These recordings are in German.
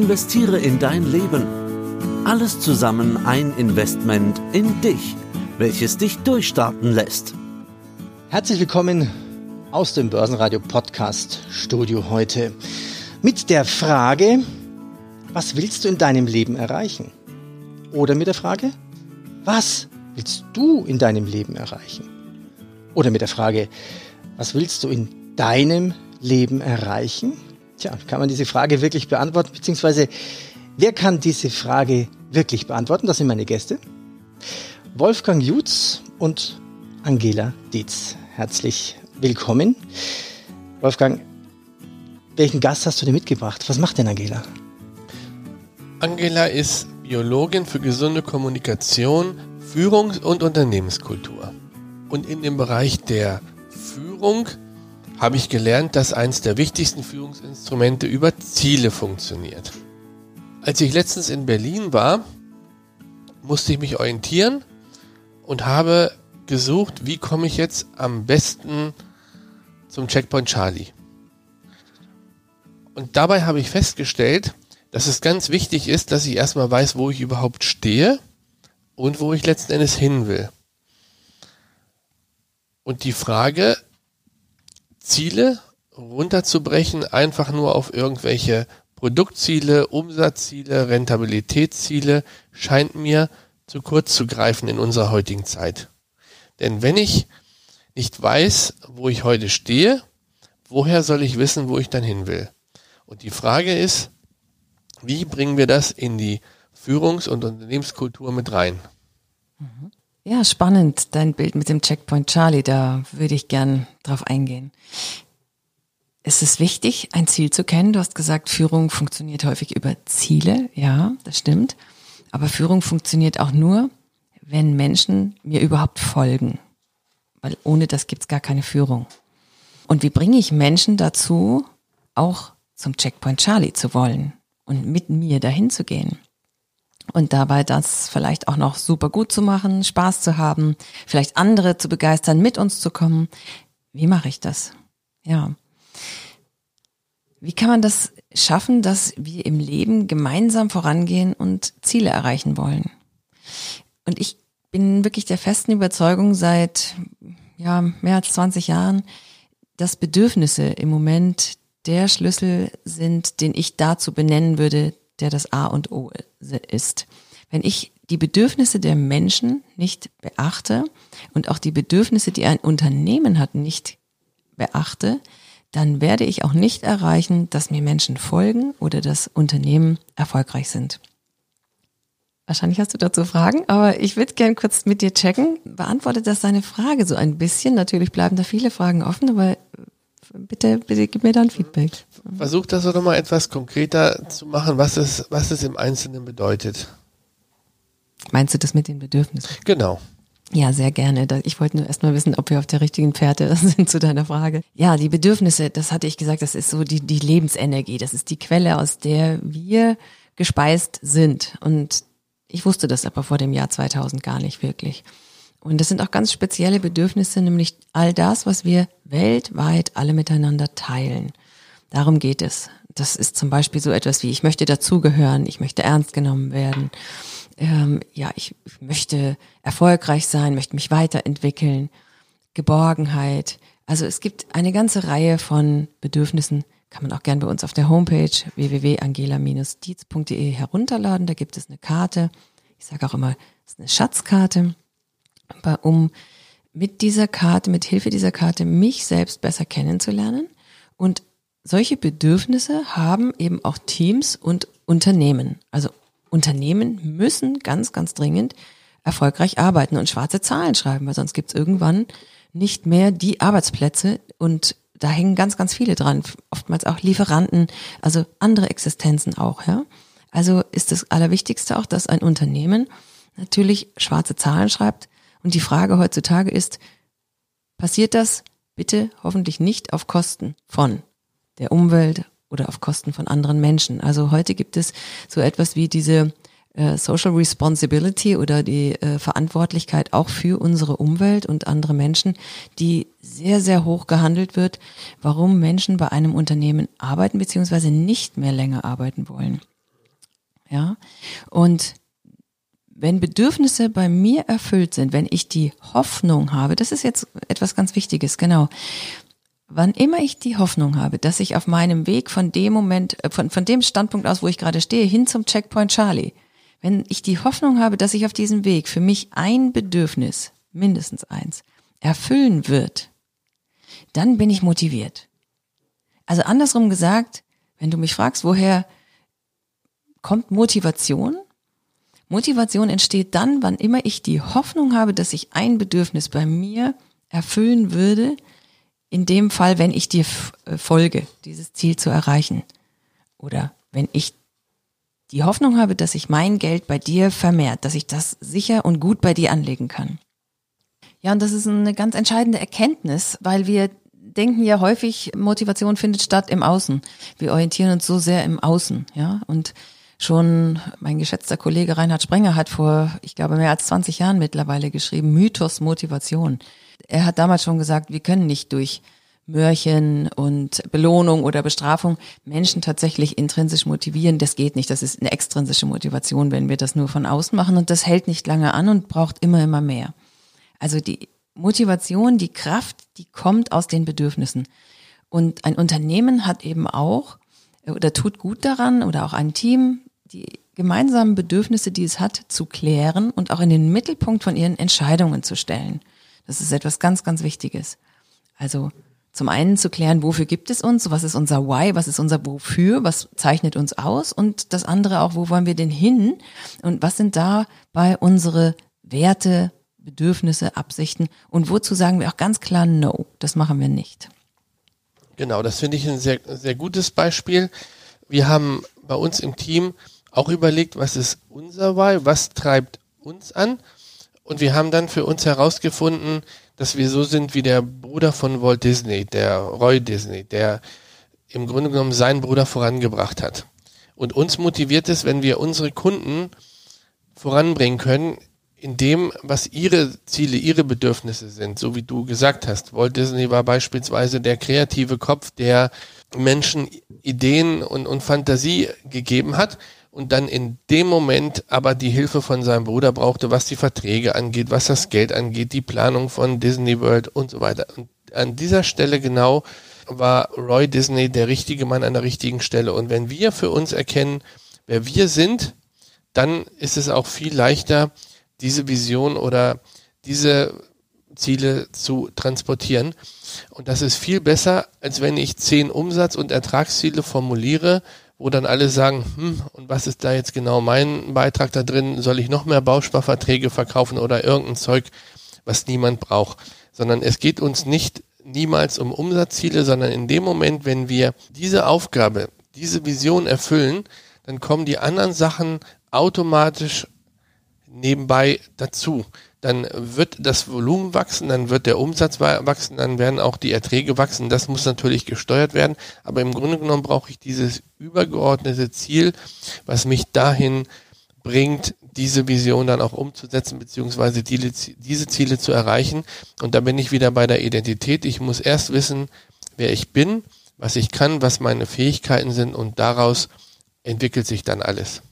Investiere in dein Leben. Alles zusammen ein Investment in dich, welches dich durchstarten lässt. Herzlich willkommen aus dem Börsenradio Podcast Studio heute mit der Frage, was willst du in deinem Leben erreichen? Oder mit der Frage, was willst du in deinem Leben erreichen? Oder mit der Frage, was willst du in deinem Leben erreichen? Tja, kann man diese Frage wirklich beantworten? Beziehungsweise, wer kann diese Frage wirklich beantworten? Das sind meine Gäste. Wolfgang Jutz und Angela Dietz. Herzlich willkommen. Wolfgang, welchen Gast hast du dir mitgebracht? Was macht denn Angela? Angela ist Biologin für gesunde Kommunikation, Führungs- und Unternehmenskultur. Und in dem Bereich der Führung habe ich gelernt, dass eines der wichtigsten Führungsinstrumente über Ziele funktioniert. Als ich letztens in Berlin war, musste ich mich orientieren und habe gesucht, wie komme ich jetzt am besten zum Checkpoint Charlie. Und dabei habe ich festgestellt, dass es ganz wichtig ist, dass ich erstmal weiß, wo ich überhaupt stehe und wo ich letzten Endes hin will. Und die Frage, Ziele runterzubrechen, einfach nur auf irgendwelche Produktziele, Umsatzziele, Rentabilitätsziele, scheint mir zu kurz zu greifen in unserer heutigen Zeit. Denn wenn ich nicht weiß, wo ich heute stehe, woher soll ich wissen, wo ich dann hin will? Und die Frage ist, wie bringen wir das in die Führungs- und Unternehmenskultur mit rein? Mhm. Ja, spannend, dein Bild mit dem Checkpoint Charlie, da würde ich gern drauf eingehen. Es ist wichtig, ein Ziel zu kennen. Du hast gesagt, Führung funktioniert häufig über Ziele. Ja, das stimmt. Aber Führung funktioniert auch nur, wenn Menschen mir überhaupt folgen. Weil ohne das gibt's gar keine Führung. Und wie bringe ich Menschen dazu, auch zum Checkpoint Charlie zu wollen und mit mir dahin zu gehen? Und dabei das vielleicht auch noch super gut zu machen, Spaß zu haben, vielleicht andere zu begeistern, mit uns zu kommen. Wie mache ich das? Ja. Wie kann man das schaffen, dass wir im Leben gemeinsam vorangehen und Ziele erreichen wollen? Und ich bin wirklich der festen Überzeugung seit ja, mehr als 20 Jahren, dass Bedürfnisse im Moment der Schlüssel sind, den ich dazu benennen würde, der das A und O ist. Wenn ich die Bedürfnisse der Menschen nicht beachte und auch die Bedürfnisse, die ein Unternehmen hat, nicht beachte, dann werde ich auch nicht erreichen, dass mir Menschen folgen oder dass Unternehmen erfolgreich sind. Wahrscheinlich hast du dazu Fragen, aber ich würde gern kurz mit dir checken. Beantwortet das deine Frage so ein bisschen? Natürlich bleiben da viele Fragen offen, aber bitte, bitte gib mir dann Feedback. Versuch das doch mal etwas konkreter zu machen, was es, was es im Einzelnen bedeutet. Meinst du das mit den Bedürfnissen? Genau. Ja, sehr gerne. Ich wollte nur erstmal wissen, ob wir auf der richtigen Pferde sind zu deiner Frage. Ja, die Bedürfnisse, das hatte ich gesagt, das ist so die, die Lebensenergie. Das ist die Quelle, aus der wir gespeist sind. Und ich wusste das aber vor dem Jahr 2000 gar nicht wirklich. Und das sind auch ganz spezielle Bedürfnisse, nämlich all das, was wir weltweit alle miteinander teilen. Darum geht es. Das ist zum Beispiel so etwas wie, ich möchte dazugehören, ich möchte ernst genommen werden, ähm, ja, ich möchte erfolgreich sein, möchte mich weiterentwickeln, Geborgenheit. Also es gibt eine ganze Reihe von Bedürfnissen, kann man auch gern bei uns auf der Homepage www.angela-dietz.de herunterladen. Da gibt es eine Karte. Ich sage auch immer, es ist eine Schatzkarte um mit dieser Karte, mit Hilfe dieser Karte mich selbst besser kennenzulernen. Und solche Bedürfnisse haben eben auch Teams und Unternehmen. Also Unternehmen müssen ganz, ganz dringend erfolgreich arbeiten und schwarze Zahlen schreiben, weil sonst gibt es irgendwann nicht mehr die Arbeitsplätze und da hängen ganz, ganz viele dran, oftmals auch Lieferanten, also andere Existenzen auch, ja. Also ist das Allerwichtigste auch, dass ein Unternehmen natürlich schwarze Zahlen schreibt, und die Frage heutzutage ist, passiert das bitte hoffentlich nicht auf Kosten von der Umwelt oder auf Kosten von anderen Menschen. Also heute gibt es so etwas wie diese äh, Social Responsibility oder die äh, Verantwortlichkeit auch für unsere Umwelt und andere Menschen, die sehr, sehr hoch gehandelt wird, warum Menschen bei einem Unternehmen arbeiten bzw. nicht mehr länger arbeiten wollen. ja. Und wenn Bedürfnisse bei mir erfüllt sind, wenn ich die Hoffnung habe, das ist jetzt etwas ganz Wichtiges, genau. Wann immer ich die Hoffnung habe, dass ich auf meinem Weg von dem Moment, äh, von, von dem Standpunkt aus, wo ich gerade stehe, hin zum Checkpoint Charlie, wenn ich die Hoffnung habe, dass ich auf diesem Weg für mich ein Bedürfnis, mindestens eins, erfüllen wird, dann bin ich motiviert. Also andersrum gesagt, wenn du mich fragst, woher kommt Motivation? Motivation entsteht dann, wann immer ich die Hoffnung habe, dass ich ein Bedürfnis bei mir erfüllen würde, in dem Fall, wenn ich dir äh, folge, dieses Ziel zu erreichen. Oder wenn ich die Hoffnung habe, dass ich mein Geld bei dir vermehrt, dass ich das sicher und gut bei dir anlegen kann. Ja, und das ist eine ganz entscheidende Erkenntnis, weil wir denken ja häufig, Motivation findet statt im Außen. Wir orientieren uns so sehr im Außen, ja. Und schon mein geschätzter Kollege Reinhard Sprenger hat vor, ich glaube, mehr als 20 Jahren mittlerweile geschrieben, Mythos Motivation. Er hat damals schon gesagt, wir können nicht durch Mörchen und Belohnung oder Bestrafung Menschen tatsächlich intrinsisch motivieren. Das geht nicht. Das ist eine extrinsische Motivation, wenn wir das nur von außen machen. Und das hält nicht lange an und braucht immer, immer mehr. Also die Motivation, die Kraft, die kommt aus den Bedürfnissen. Und ein Unternehmen hat eben auch oder tut gut daran oder auch ein Team, die gemeinsamen Bedürfnisse, die es hat, zu klären und auch in den Mittelpunkt von ihren Entscheidungen zu stellen. Das ist etwas ganz, ganz Wichtiges. Also zum einen zu klären, wofür gibt es uns, was ist unser Why, was ist unser Wofür, was zeichnet uns aus und das andere auch, wo wollen wir denn hin und was sind da bei unsere Werte, Bedürfnisse, Absichten und wozu sagen wir auch ganz klar No, das machen wir nicht. Genau, das finde ich ein sehr, sehr gutes Beispiel. Wir haben bei uns im Team auch überlegt, was ist unser Why, was treibt uns an und wir haben dann für uns herausgefunden, dass wir so sind wie der Bruder von Walt Disney, der Roy Disney, der im Grunde genommen seinen Bruder vorangebracht hat. Und uns motiviert es, wenn wir unsere Kunden voranbringen können, in dem, was ihre Ziele, ihre Bedürfnisse sind, so wie du gesagt hast. Walt Disney war beispielsweise der kreative Kopf, der Menschen Ideen und, und Fantasie gegeben hat und dann in dem Moment aber die Hilfe von seinem Bruder brauchte, was die Verträge angeht, was das Geld angeht, die Planung von Disney World und so weiter. Und an dieser Stelle genau war Roy Disney der richtige Mann an der richtigen Stelle. Und wenn wir für uns erkennen, wer wir sind, dann ist es auch viel leichter, diese Vision oder diese Ziele zu transportieren. Und das ist viel besser, als wenn ich zehn Umsatz- und Ertragsziele formuliere, wo dann alle sagen, hm, und was ist da jetzt genau mein Beitrag da drin? Soll ich noch mehr Bausparverträge verkaufen oder irgendein Zeug, was niemand braucht? Sondern es geht uns nicht niemals um Umsatzziele, sondern in dem Moment, wenn wir diese Aufgabe, diese Vision erfüllen, dann kommen die anderen Sachen automatisch nebenbei dazu. Dann wird das Volumen wachsen, dann wird der Umsatz wachsen, dann werden auch die Erträge wachsen. Das muss natürlich gesteuert werden. Aber im Grunde genommen brauche ich dieses übergeordnete Ziel, was mich dahin bringt, diese Vision dann auch umzusetzen, beziehungsweise die, diese Ziele zu erreichen. Und da bin ich wieder bei der Identität. Ich muss erst wissen, wer ich bin, was ich kann, was meine Fähigkeiten sind und daraus entwickelt sich dann alles.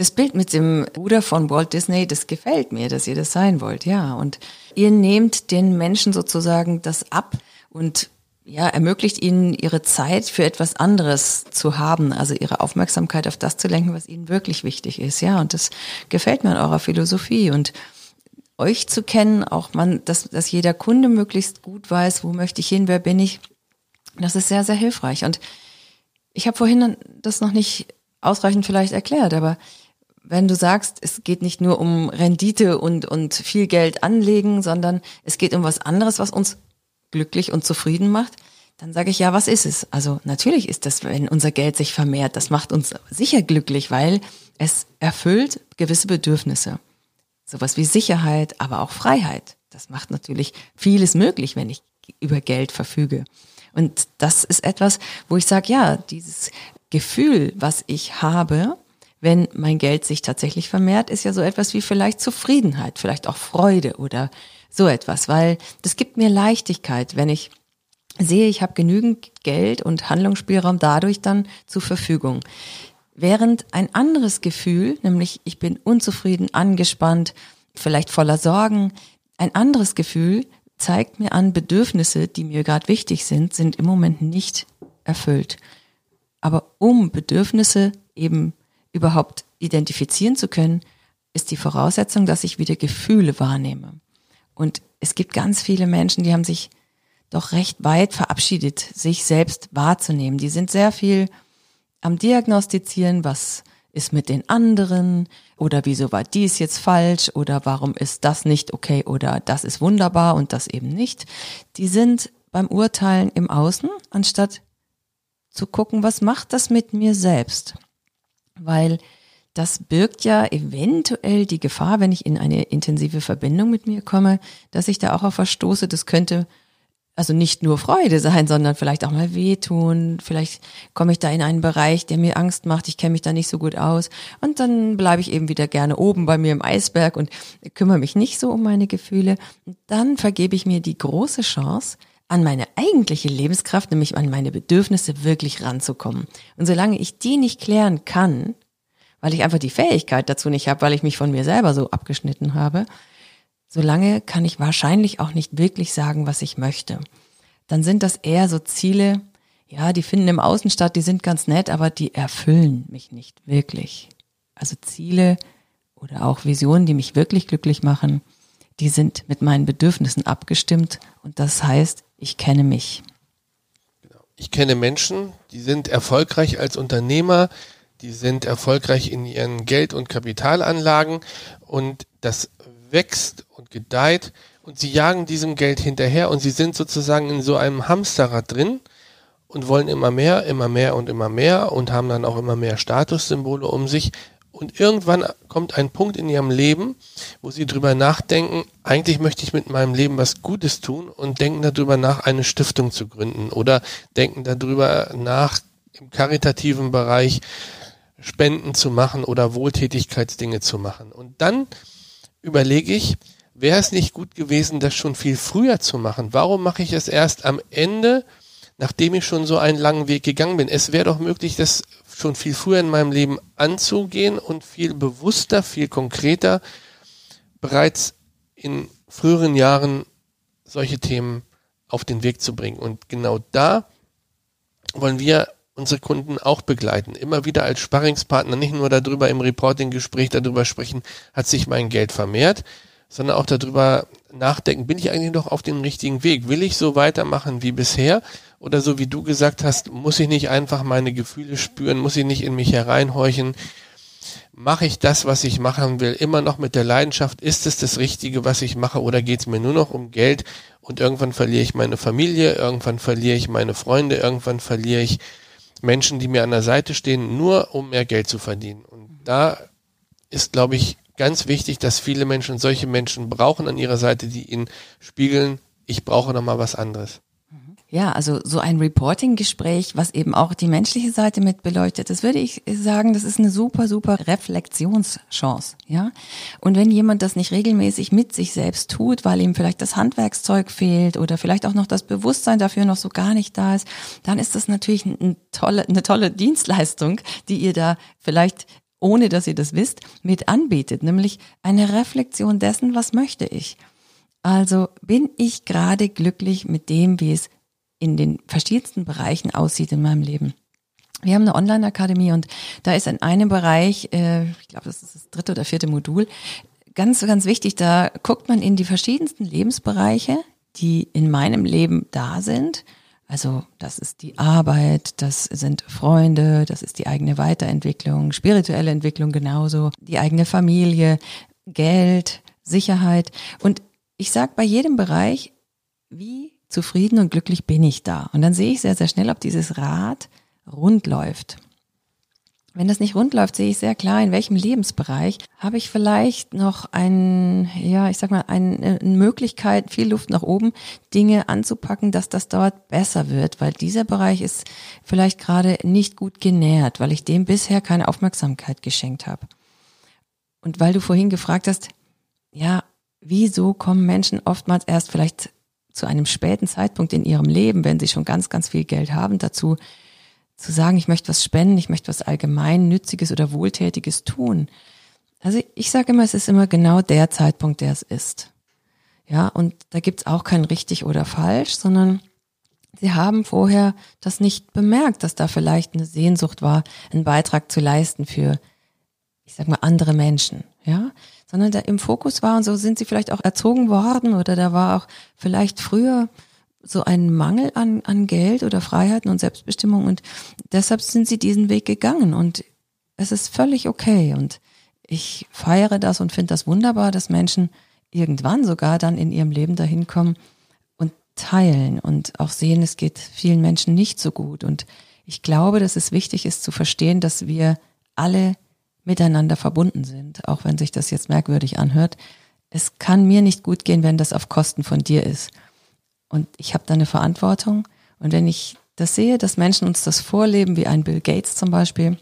Das Bild mit dem Bruder von Walt Disney, das gefällt mir, dass ihr das sein wollt, ja. Und ihr nehmt den Menschen sozusagen das ab und ja, ermöglicht ihnen ihre Zeit für etwas anderes zu haben, also ihre Aufmerksamkeit auf das zu lenken, was ihnen wirklich wichtig ist, ja. Und das gefällt mir an eurer Philosophie und euch zu kennen, auch man, dass, dass jeder Kunde möglichst gut weiß, wo möchte ich hin, wer bin ich, das ist sehr, sehr hilfreich. Und ich habe vorhin das noch nicht ausreichend vielleicht erklärt, aber wenn du sagst, es geht nicht nur um Rendite und, und viel Geld anlegen, sondern es geht um was anderes, was uns glücklich und zufrieden macht, dann sage ich ja, was ist es? Also natürlich ist das, wenn unser Geld sich vermehrt, das macht uns sicher glücklich, weil es erfüllt gewisse Bedürfnisse. Sowas wie Sicherheit, aber auch Freiheit. Das macht natürlich vieles möglich, wenn ich über Geld verfüge. Und das ist etwas, wo ich sage, ja, dieses Gefühl, was ich habe, wenn mein Geld sich tatsächlich vermehrt, ist ja so etwas wie vielleicht Zufriedenheit, vielleicht auch Freude oder so etwas, weil das gibt mir Leichtigkeit, wenn ich sehe, ich habe genügend Geld und Handlungsspielraum dadurch dann zur Verfügung. Während ein anderes Gefühl, nämlich ich bin unzufrieden, angespannt, vielleicht voller Sorgen, ein anderes Gefühl zeigt mir an, Bedürfnisse, die mir gerade wichtig sind, sind im Moment nicht erfüllt. Aber um Bedürfnisse eben überhaupt identifizieren zu können, ist die Voraussetzung, dass ich wieder Gefühle wahrnehme. Und es gibt ganz viele Menschen, die haben sich doch recht weit verabschiedet, sich selbst wahrzunehmen. Die sind sehr viel am Diagnostizieren, was ist mit den anderen oder wieso war dies jetzt falsch oder warum ist das nicht okay oder das ist wunderbar und das eben nicht. Die sind beim Urteilen im Außen, anstatt zu gucken, was macht das mit mir selbst. Weil das birgt ja eventuell die Gefahr, wenn ich in eine intensive Verbindung mit mir komme, dass ich da auch auf verstoße. Das könnte also nicht nur Freude sein, sondern vielleicht auch mal wehtun. Vielleicht komme ich da in einen Bereich, der mir Angst macht. Ich kenne mich da nicht so gut aus. Und dann bleibe ich eben wieder gerne oben bei mir im Eisberg und kümmere mich nicht so um meine Gefühle. Dann vergebe ich mir die große Chance, an meine eigentliche Lebenskraft, nämlich an meine Bedürfnisse wirklich ranzukommen. Und solange ich die nicht klären kann, weil ich einfach die Fähigkeit dazu nicht habe, weil ich mich von mir selber so abgeschnitten habe, solange kann ich wahrscheinlich auch nicht wirklich sagen, was ich möchte. Dann sind das eher so Ziele, ja, die finden im Außen statt, die sind ganz nett, aber die erfüllen mich nicht wirklich. Also Ziele oder auch Visionen, die mich wirklich glücklich machen, die sind mit meinen Bedürfnissen abgestimmt und das heißt, ich kenne mich. Ich kenne Menschen, die sind erfolgreich als Unternehmer, die sind erfolgreich in ihren Geld- und Kapitalanlagen und das wächst und gedeiht und sie jagen diesem Geld hinterher und sie sind sozusagen in so einem Hamsterrad drin und wollen immer mehr, immer mehr und immer mehr und haben dann auch immer mehr Statussymbole um sich. Und irgendwann kommt ein Punkt in ihrem Leben, wo sie drüber nachdenken, eigentlich möchte ich mit meinem Leben was Gutes tun und denken darüber nach, eine Stiftung zu gründen oder denken darüber nach, im karitativen Bereich Spenden zu machen oder Wohltätigkeitsdinge zu machen. Und dann überlege ich, wäre es nicht gut gewesen, das schon viel früher zu machen? Warum mache ich es erst am Ende, nachdem ich schon so einen langen Weg gegangen bin? Es wäre doch möglich, das schon viel früher in meinem Leben anzugehen und viel bewusster, viel konkreter bereits in früheren Jahren solche Themen auf den Weg zu bringen. Und genau da wollen wir unsere Kunden auch begleiten. Immer wieder als Sparringspartner, nicht nur darüber im Reporting-Gespräch darüber sprechen, hat sich mein Geld vermehrt, sondern auch darüber nachdenken, bin ich eigentlich noch auf dem richtigen Weg? Will ich so weitermachen wie bisher? Oder so wie du gesagt hast, muss ich nicht einfach meine Gefühle spüren, muss ich nicht in mich hereinhorchen? Mache ich das, was ich machen will, immer noch mit der Leidenschaft? Ist es das Richtige, was ich mache? Oder geht es mir nur noch um Geld? Und irgendwann verliere ich meine Familie, irgendwann verliere ich meine Freunde, irgendwann verliere ich Menschen, die mir an der Seite stehen, nur um mehr Geld zu verdienen. Und da ist, glaube ich, ganz wichtig, dass viele Menschen solche Menschen brauchen an ihrer Seite, die ihnen spiegeln, ich brauche noch mal was anderes. Ja, also so ein Reporting-Gespräch, was eben auch die menschliche Seite mit beleuchtet, das würde ich sagen, das ist eine super, super Reflexionschance, ja. Und wenn jemand das nicht regelmäßig mit sich selbst tut, weil ihm vielleicht das Handwerkszeug fehlt oder vielleicht auch noch das Bewusstsein dafür noch so gar nicht da ist, dann ist das natürlich eine tolle, eine tolle Dienstleistung, die ihr da vielleicht ohne dass ihr das wisst, mit anbietet, nämlich eine Reflexion dessen, was möchte ich. Also bin ich gerade glücklich mit dem, wie es in den verschiedensten Bereichen aussieht in meinem Leben. Wir haben eine Online-Akademie und da ist in einem Bereich, äh, ich glaube, das ist das dritte oder vierte Modul, ganz, ganz wichtig, da guckt man in die verschiedensten Lebensbereiche, die in meinem Leben da sind. Also das ist die Arbeit, das sind Freunde, das ist die eigene Weiterentwicklung, spirituelle Entwicklung genauso, die eigene Familie, Geld, Sicherheit. Und ich sage bei jedem Bereich, wie zufrieden und glücklich bin ich da. Und dann sehe ich sehr, sehr schnell, ob dieses Rad rund läuft. Wenn das nicht rund läuft, sehe ich sehr klar, in welchem Lebensbereich habe ich vielleicht noch ein, ja, ich sag mal, eine Möglichkeit, viel Luft nach oben, Dinge anzupacken, dass das dort besser wird, weil dieser Bereich ist vielleicht gerade nicht gut genährt, weil ich dem bisher keine Aufmerksamkeit geschenkt habe. Und weil du vorhin gefragt hast, ja, wieso kommen Menschen oftmals erst vielleicht zu einem späten Zeitpunkt in ihrem Leben, wenn sie schon ganz, ganz viel Geld haben, dazu zu sagen, ich möchte was spenden, ich möchte was allgemein Nütziges oder Wohltätiges tun. Also ich sage immer, es ist immer genau der Zeitpunkt, der es ist. Ja, und da gibt's auch kein richtig oder falsch, sondern sie haben vorher das nicht bemerkt, dass da vielleicht eine Sehnsucht war, einen Beitrag zu leisten für, ich sag mal, andere Menschen, ja, sondern da im Fokus war und so sind sie vielleicht auch erzogen worden oder da war auch vielleicht früher so ein Mangel an, an Geld oder Freiheiten und Selbstbestimmung und deshalb sind sie diesen Weg gegangen und es ist völlig okay und ich feiere das und finde das wunderbar, dass Menschen irgendwann sogar dann in ihrem Leben dahin kommen und teilen und auch sehen, es geht vielen Menschen nicht so gut und ich glaube, dass es wichtig ist zu verstehen, dass wir alle miteinander verbunden sind, auch wenn sich das jetzt merkwürdig anhört. Es kann mir nicht gut gehen, wenn das auf Kosten von dir ist. Und ich habe da eine Verantwortung. Und wenn ich das sehe, dass Menschen uns das vorleben, wie ein Bill Gates zum Beispiel,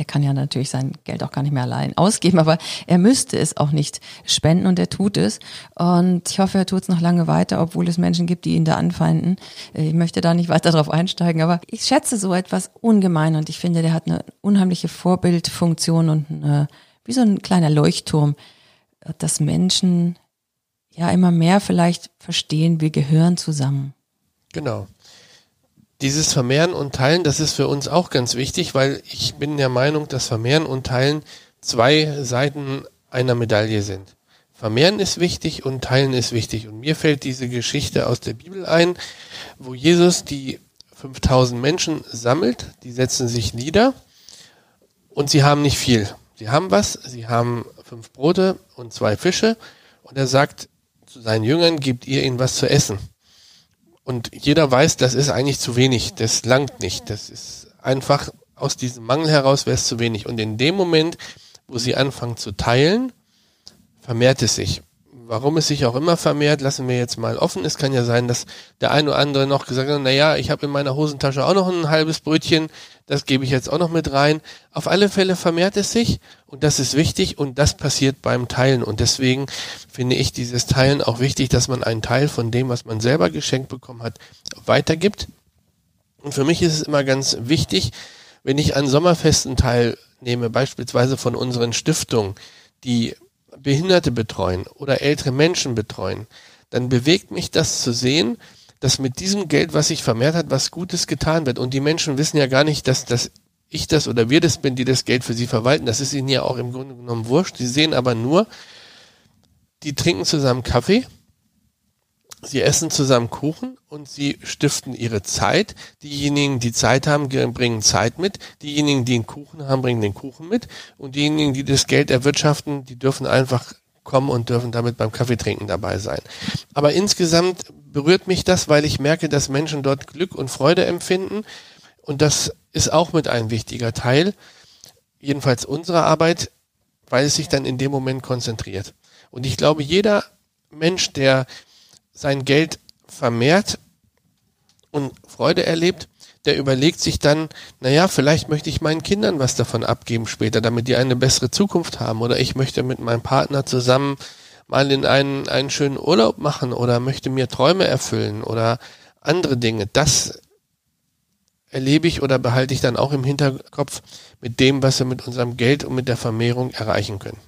der kann ja natürlich sein Geld auch gar nicht mehr allein ausgeben, aber er müsste es auch nicht spenden und er tut es. Und ich hoffe, er tut es noch lange weiter, obwohl es Menschen gibt, die ihn da anfeinden. Ich möchte da nicht weiter drauf einsteigen, aber ich schätze so etwas ungemein und ich finde, der hat eine unheimliche Vorbildfunktion und eine, wie so ein kleiner Leuchtturm, dass Menschen ja immer mehr vielleicht verstehen, wir gehören zusammen. Genau. Dieses Vermehren und Teilen, das ist für uns auch ganz wichtig, weil ich bin der Meinung, dass Vermehren und Teilen zwei Seiten einer Medaille sind. Vermehren ist wichtig und Teilen ist wichtig. Und mir fällt diese Geschichte aus der Bibel ein, wo Jesus die 5000 Menschen sammelt, die setzen sich nieder und sie haben nicht viel. Sie haben was, sie haben fünf Brote und zwei Fische und er sagt, zu seinen Jüngern, gebt ihr ihnen was zu essen. Und jeder weiß, das ist eigentlich zu wenig, das langt nicht. Das ist einfach aus diesem Mangel heraus wäre es zu wenig. Und in dem Moment, wo sie anfangen zu teilen, vermehrt es sich. Warum es sich auch immer vermehrt, lassen wir jetzt mal offen. Es kann ja sein, dass der ein oder andere noch gesagt hat, na ja, ich habe in meiner Hosentasche auch noch ein halbes Brötchen, das gebe ich jetzt auch noch mit rein. Auf alle Fälle vermehrt es sich und das ist wichtig und das passiert beim Teilen und deswegen finde ich dieses Teilen auch wichtig, dass man einen Teil von dem, was man selber geschenkt bekommen hat, weitergibt. Und für mich ist es immer ganz wichtig, wenn ich an Sommerfesten teilnehme, beispielsweise von unseren Stiftungen, die Behinderte betreuen oder ältere Menschen betreuen, dann bewegt mich das zu sehen, dass mit diesem Geld, was sich vermehrt hat, was Gutes getan wird. Und die Menschen wissen ja gar nicht, dass, dass ich das oder wir das bin, die das Geld für sie verwalten. Das ist ihnen ja auch im Grunde genommen wurscht. Sie sehen aber nur, die trinken zusammen Kaffee, sie essen zusammen Kuchen und sie stiften ihre Zeit. Diejenigen, die Zeit haben, bringen Zeit mit. Diejenigen, die einen Kuchen haben, bringen den Kuchen mit. Und diejenigen, die das Geld erwirtschaften, die dürfen einfach kommen und dürfen damit beim Kaffeetrinken dabei sein. Aber insgesamt berührt mich das, weil ich merke, dass Menschen dort Glück und Freude empfinden. Und das ist auch mit ein wichtiger Teil, jedenfalls unserer Arbeit, weil es sich dann in dem Moment konzentriert. Und ich glaube, jeder Mensch, der sein Geld vermehrt und Freude erlebt, der überlegt sich dann, naja, vielleicht möchte ich meinen Kindern was davon abgeben später, damit die eine bessere Zukunft haben. Oder ich möchte mit meinem Partner zusammen mal in einen, einen schönen Urlaub machen oder möchte mir Träume erfüllen oder andere Dinge. Das erlebe ich oder behalte ich dann auch im Hinterkopf mit dem, was wir mit unserem Geld und mit der Vermehrung erreichen können.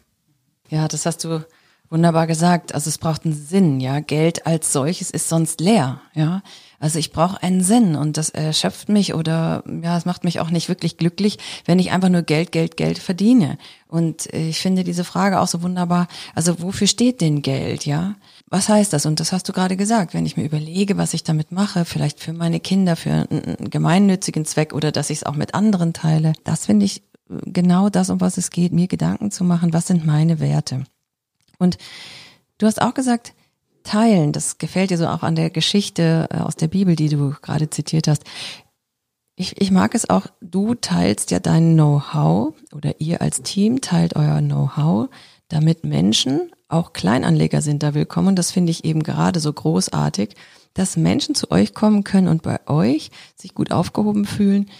Ja, das hast du wunderbar gesagt. Also es braucht einen Sinn, ja. Geld als solches ist sonst leer, ja. Also ich brauche einen Sinn und das erschöpft mich oder ja, es macht mich auch nicht wirklich glücklich, wenn ich einfach nur Geld, Geld, Geld verdiene. Und ich finde diese Frage auch so wunderbar. Also wofür steht denn Geld, ja? Was heißt das? Und das hast du gerade gesagt. Wenn ich mir überlege, was ich damit mache, vielleicht für meine Kinder, für einen gemeinnützigen Zweck oder dass ich es auch mit anderen teile, das finde ich genau das, um was es geht, mir Gedanken zu machen, was sind meine Werte. Und du hast auch gesagt, teilen, das gefällt dir so auch an der Geschichte äh, aus der Bibel, die du gerade zitiert hast. Ich, ich mag es auch, du teilst ja dein Know-how oder ihr als Team teilt euer Know-how, damit Menschen, auch Kleinanleger sind da willkommen. Das finde ich eben gerade so großartig, dass Menschen zu euch kommen können und bei euch sich gut aufgehoben fühlen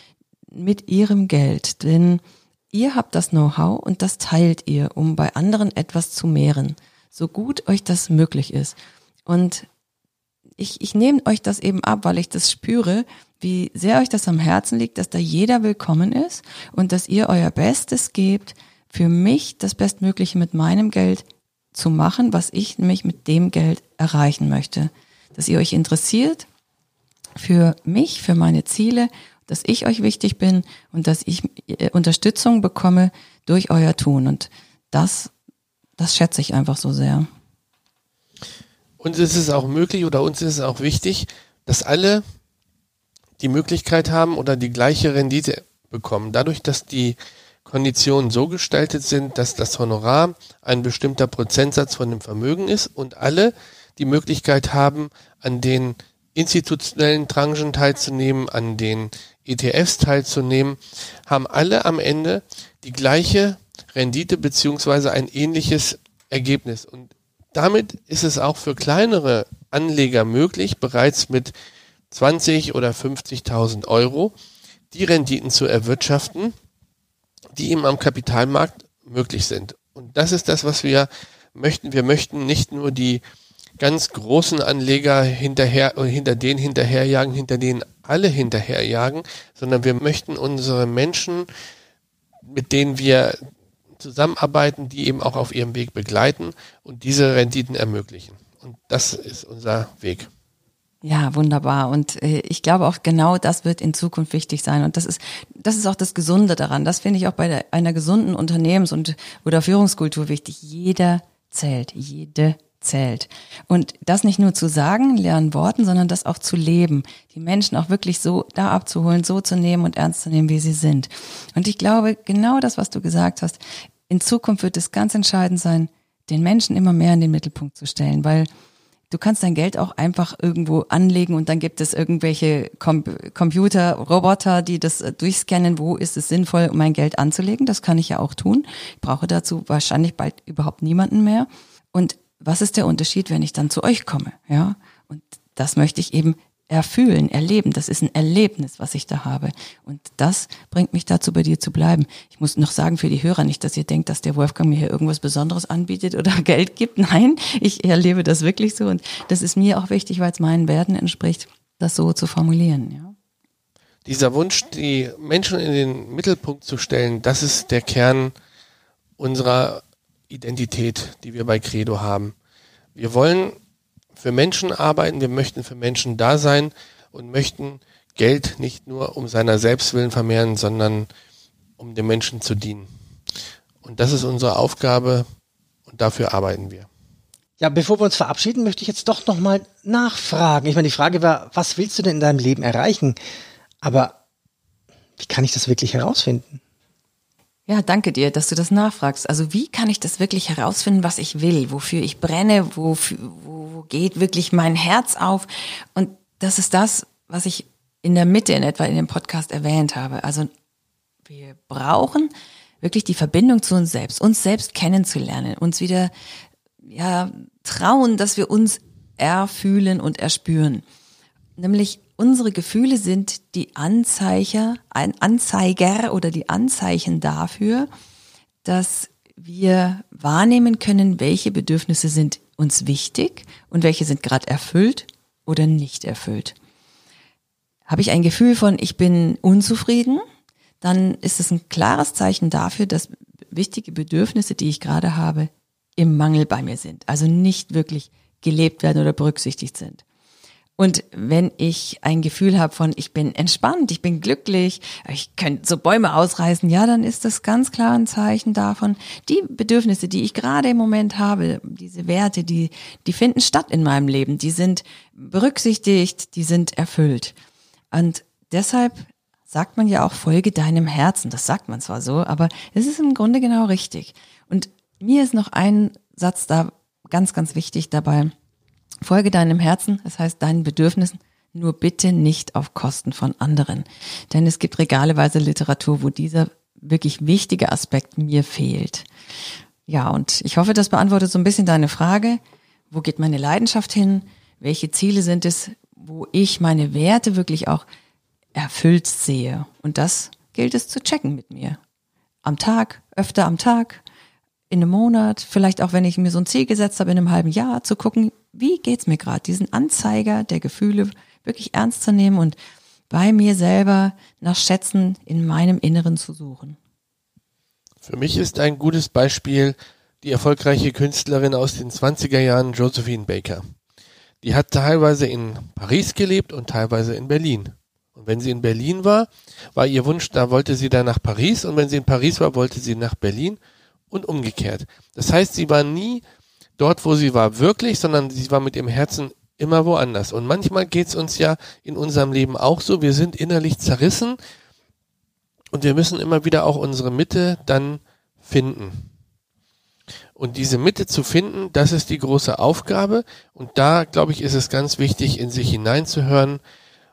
mit ihrem Geld. Denn Ihr habt das Know-how und das teilt ihr, um bei anderen etwas zu mehren, so gut euch das möglich ist. Und ich, ich nehme euch das eben ab, weil ich das spüre, wie sehr euch das am Herzen liegt, dass da jeder willkommen ist und dass ihr euer Bestes gebt, für mich das Bestmögliche mit meinem Geld zu machen, was ich nämlich mit dem Geld erreichen möchte. Dass ihr euch interessiert für mich, für meine Ziele, dass ich euch wichtig bin und dass ich äh, Unterstützung bekomme durch euer Tun. Und das, das schätze ich einfach so sehr. Uns ist es auch möglich oder uns ist es auch wichtig, dass alle die Möglichkeit haben oder die gleiche Rendite bekommen. Dadurch, dass die Konditionen so gestaltet sind, dass das Honorar ein bestimmter Prozentsatz von dem Vermögen ist und alle die Möglichkeit haben, an den institutionellen Tranchen teilzunehmen, an den ETFs teilzunehmen, haben alle am Ende die gleiche Rendite beziehungsweise ein ähnliches Ergebnis. Und damit ist es auch für kleinere Anleger möglich, bereits mit 20 oder 50.000 Euro die Renditen zu erwirtschaften, die eben am Kapitalmarkt möglich sind. Und das ist das, was wir möchten. Wir möchten nicht nur die ganz großen Anleger hinterher, hinter denen hinterherjagen, hinter denen alle hinterherjagen, sondern wir möchten unsere Menschen, mit denen wir zusammenarbeiten, die eben auch auf ihrem Weg begleiten und diese Renditen ermöglichen. Und das ist unser Weg. Ja, wunderbar. Und äh, ich glaube auch genau das wird in Zukunft wichtig sein. Und das ist, das ist auch das Gesunde daran. Das finde ich auch bei der, einer gesunden Unternehmens- und oder Führungskultur wichtig. Jeder zählt, jede zählt. Und das nicht nur zu sagen, lernen Worten, sondern das auch zu leben. Die Menschen auch wirklich so da abzuholen, so zu nehmen und ernst zu nehmen, wie sie sind. Und ich glaube, genau das, was du gesagt hast, in Zukunft wird es ganz entscheidend sein, den Menschen immer mehr in den Mittelpunkt zu stellen, weil du kannst dein Geld auch einfach irgendwo anlegen und dann gibt es irgendwelche Com Computer, Roboter, die das äh, durchscannen, wo ist es sinnvoll, mein Geld anzulegen. Das kann ich ja auch tun. Ich brauche dazu wahrscheinlich bald überhaupt niemanden mehr. Und was ist der Unterschied, wenn ich dann zu euch komme? Ja. Und das möchte ich eben erfühlen, erleben. Das ist ein Erlebnis, was ich da habe. Und das bringt mich dazu, bei dir zu bleiben. Ich muss noch sagen für die Hörer nicht, dass ihr denkt, dass der Wolfgang mir hier irgendwas Besonderes anbietet oder Geld gibt. Nein, ich erlebe das wirklich so. Und das ist mir auch wichtig, weil es meinen Werten entspricht, das so zu formulieren. Ja. Dieser Wunsch, die Menschen in den Mittelpunkt zu stellen, das ist der Kern unserer Identität, die wir bei Credo haben. Wir wollen für Menschen arbeiten, wir möchten für Menschen da sein und möchten Geld nicht nur um seiner Selbstwillen vermehren, sondern um den Menschen zu dienen. Und das ist unsere Aufgabe und dafür arbeiten wir. Ja, bevor wir uns verabschieden, möchte ich jetzt doch nochmal nachfragen. Ich meine, die Frage war, was willst du denn in deinem Leben erreichen? Aber wie kann ich das wirklich herausfinden? Ja, danke dir, dass du das nachfragst. Also wie kann ich das wirklich herausfinden, was ich will, wofür ich brenne, wofür, wo geht wirklich mein Herz auf? Und das ist das, was ich in der Mitte in etwa in dem Podcast erwähnt habe. Also wir brauchen wirklich die Verbindung zu uns selbst, uns selbst kennenzulernen, uns wieder ja trauen, dass wir uns erfühlen und erspüren. Nämlich unsere Gefühle sind die Anzeiger, ein Anzeiger oder die Anzeichen dafür, dass wir wahrnehmen können, welche Bedürfnisse sind uns wichtig und welche sind gerade erfüllt oder nicht erfüllt. Habe ich ein Gefühl von, ich bin unzufrieden, dann ist es ein klares Zeichen dafür, dass wichtige Bedürfnisse, die ich gerade habe, im Mangel bei mir sind, also nicht wirklich gelebt werden oder berücksichtigt sind. Und wenn ich ein Gefühl habe von, ich bin entspannt, ich bin glücklich, ich könnte so Bäume ausreißen, ja, dann ist das ganz klar ein Zeichen davon, die Bedürfnisse, die ich gerade im Moment habe, diese Werte, die, die finden statt in meinem Leben, die sind berücksichtigt, die sind erfüllt. Und deshalb sagt man ja auch, folge deinem Herzen. Das sagt man zwar so, aber es ist im Grunde genau richtig. Und mir ist noch ein Satz da ganz, ganz wichtig dabei Folge deinem Herzen, das heißt deinen Bedürfnissen, nur bitte nicht auf Kosten von anderen. Denn es gibt regaleweise Literatur, wo dieser wirklich wichtige Aspekt mir fehlt. Ja, und ich hoffe, das beantwortet so ein bisschen deine Frage. Wo geht meine Leidenschaft hin? Welche Ziele sind es, wo ich meine Werte wirklich auch erfüllt sehe? Und das gilt es zu checken mit mir. Am Tag, öfter am Tag, in einem Monat, vielleicht auch wenn ich mir so ein Ziel gesetzt habe, in einem halben Jahr zu gucken, wie geht's mir gerade, diesen Anzeiger der Gefühle wirklich ernst zu nehmen und bei mir selber nach Schätzen in meinem Inneren zu suchen. Für mich ist ein gutes Beispiel die erfolgreiche Künstlerin aus den 20er Jahren, Josephine Baker. Die hat teilweise in Paris gelebt und teilweise in Berlin. Und wenn sie in Berlin war, war ihr Wunsch, da wollte sie dann nach Paris und wenn sie in Paris war, wollte sie nach Berlin und umgekehrt. Das heißt, sie war nie dort, wo sie war, wirklich, sondern sie war mit ihrem Herzen immer woanders. Und manchmal geht's uns ja in unserem Leben auch so, wir sind innerlich zerrissen und wir müssen immer wieder auch unsere Mitte dann finden. Und diese Mitte zu finden, das ist die große Aufgabe. Und da, glaube ich, ist es ganz wichtig, in sich hineinzuhören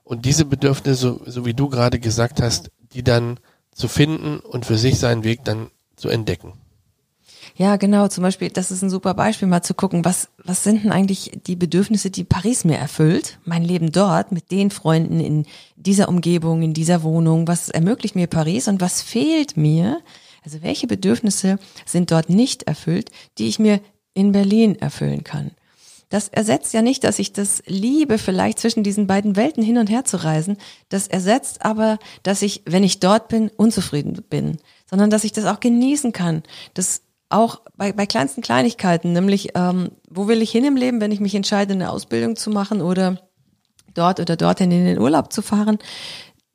und diese Bedürfnisse, so, so wie du gerade gesagt hast, die dann zu finden und für sich seinen Weg dann zu entdecken. Ja, genau. Zum Beispiel, das ist ein super Beispiel, mal zu gucken, was, was sind denn eigentlich die Bedürfnisse, die Paris mir erfüllt? Mein Leben dort mit den Freunden in dieser Umgebung, in dieser Wohnung. Was ermöglicht mir Paris und was fehlt mir? Also welche Bedürfnisse sind dort nicht erfüllt, die ich mir in Berlin erfüllen kann? Das ersetzt ja nicht, dass ich das liebe, vielleicht zwischen diesen beiden Welten hin und her zu reisen. Das ersetzt aber, dass ich, wenn ich dort bin, unzufrieden bin, sondern dass ich das auch genießen kann. Das auch bei, bei kleinsten Kleinigkeiten, nämlich ähm, wo will ich hin im Leben, wenn ich mich entscheide, eine Ausbildung zu machen oder dort oder dorthin in den Urlaub zu fahren,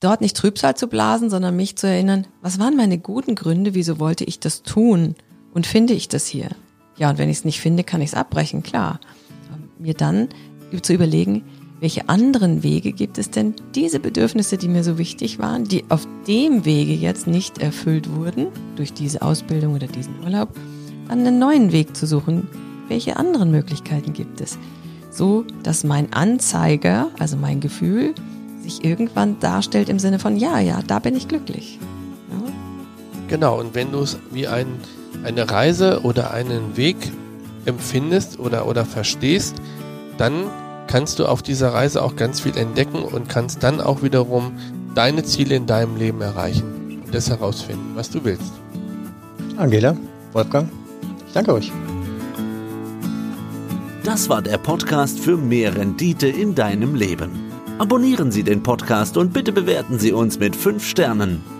dort nicht Trübsal zu blasen, sondern mich zu erinnern, was waren meine guten Gründe, wieso wollte ich das tun und finde ich das hier? Ja, und wenn ich es nicht finde, kann ich es abbrechen, klar. Mir dann zu überlegen, welche anderen Wege gibt es denn, diese Bedürfnisse, die mir so wichtig waren, die auf dem Wege jetzt nicht erfüllt wurden, durch diese Ausbildung oder diesen Urlaub, dann einen neuen Weg zu suchen. Welche anderen Möglichkeiten gibt es? So, dass mein Anzeiger, also mein Gefühl, sich irgendwann darstellt im Sinne von, ja, ja, da bin ich glücklich. Ja? Genau, und wenn du es wie ein, eine Reise oder einen Weg empfindest oder, oder verstehst, dann kannst du auf dieser Reise auch ganz viel entdecken und kannst dann auch wiederum deine Ziele in deinem Leben erreichen und das herausfinden, was du willst. Angela, Wolfgang, ich danke euch. Das war der Podcast für mehr Rendite in deinem Leben. Abonnieren Sie den Podcast und bitte bewerten Sie uns mit 5 Sternen.